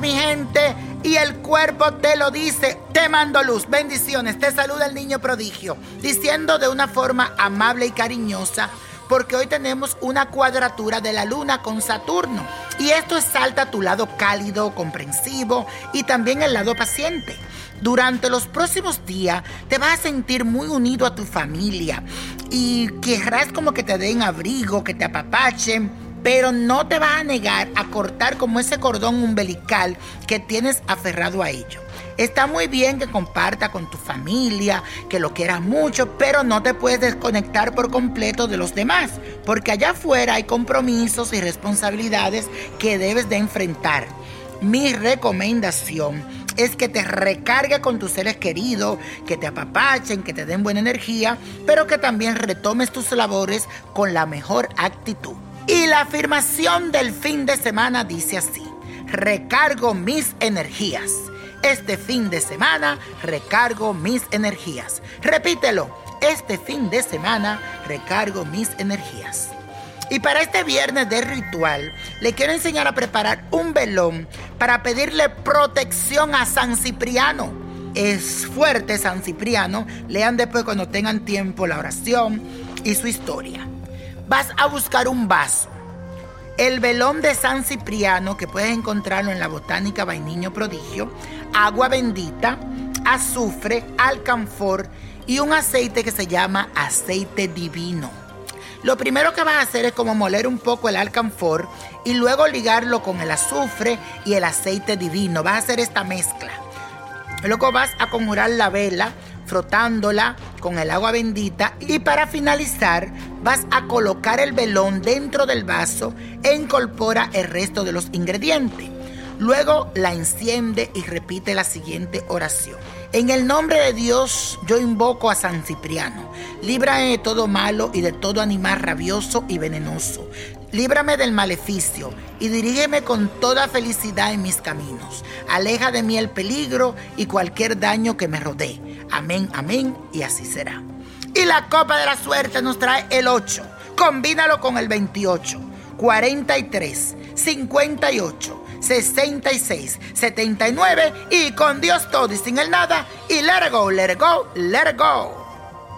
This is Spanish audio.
mi gente, y el cuerpo te lo dice. Te mando luz, bendiciones. Te saluda el niño prodigio, diciendo de una forma amable y cariñosa, porque hoy tenemos una cuadratura de la luna con Saturno. Y esto exalta tu lado cálido, comprensivo y también el lado paciente. Durante los próximos días te vas a sentir muy unido a tu familia y querrás como que te den abrigo, que te apapachen pero no te vas a negar a cortar como ese cordón umbilical que tienes aferrado a ello. Está muy bien que comparta con tu familia, que lo quieras mucho, pero no te puedes desconectar por completo de los demás, porque allá afuera hay compromisos y responsabilidades que debes de enfrentar. Mi recomendación es que te recargue con tus seres queridos, que te apapachen, que te den buena energía, pero que también retomes tus labores con la mejor actitud. Y la afirmación del fin de semana dice así, recargo mis energías. Este fin de semana recargo mis energías. Repítelo, este fin de semana recargo mis energías. Y para este viernes de ritual, le quiero enseñar a preparar un velón para pedirle protección a San Cipriano. Es fuerte San Cipriano. Lean después cuando tengan tiempo la oración y su historia vas a buscar un vaso. El velón de San Cipriano, que puedes encontrarlo en la Botánica Vainiño Prodigio, agua bendita, azufre, alcanfor y un aceite que se llama aceite divino. Lo primero que vas a hacer es como moler un poco el alcanfor y luego ligarlo con el azufre y el aceite divino. Vas a hacer esta mezcla. Luego vas a conjurar la vela frotándola con el agua bendita y para finalizar vas a colocar el velón dentro del vaso e incorpora el resto de los ingredientes. Luego la enciende y repite la siguiente oración. En el nombre de Dios yo invoco a San Cipriano. Líbrame de todo malo y de todo animal rabioso y venenoso. Líbrame del maleficio y dirígeme con toda felicidad en mis caminos. Aleja de mí el peligro y cualquier daño que me rodee. Amén, amén y así será. Y la copa de la suerte nos trae el 8. Combínalo con el 28, 43, 58. 66, 79 y con Dios todo y sin el nada y let it go, let go, let go.